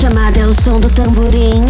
Chamada é o som do tamborim.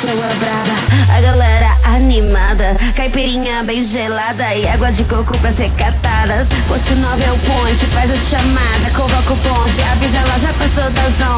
pessoa brava, a galera animada, caipirinha bem gelada e água de coco pra ser catadas. Posto 9 é o ponte, faz a chamada, convoca o ponte, avisa ela já passou das 11.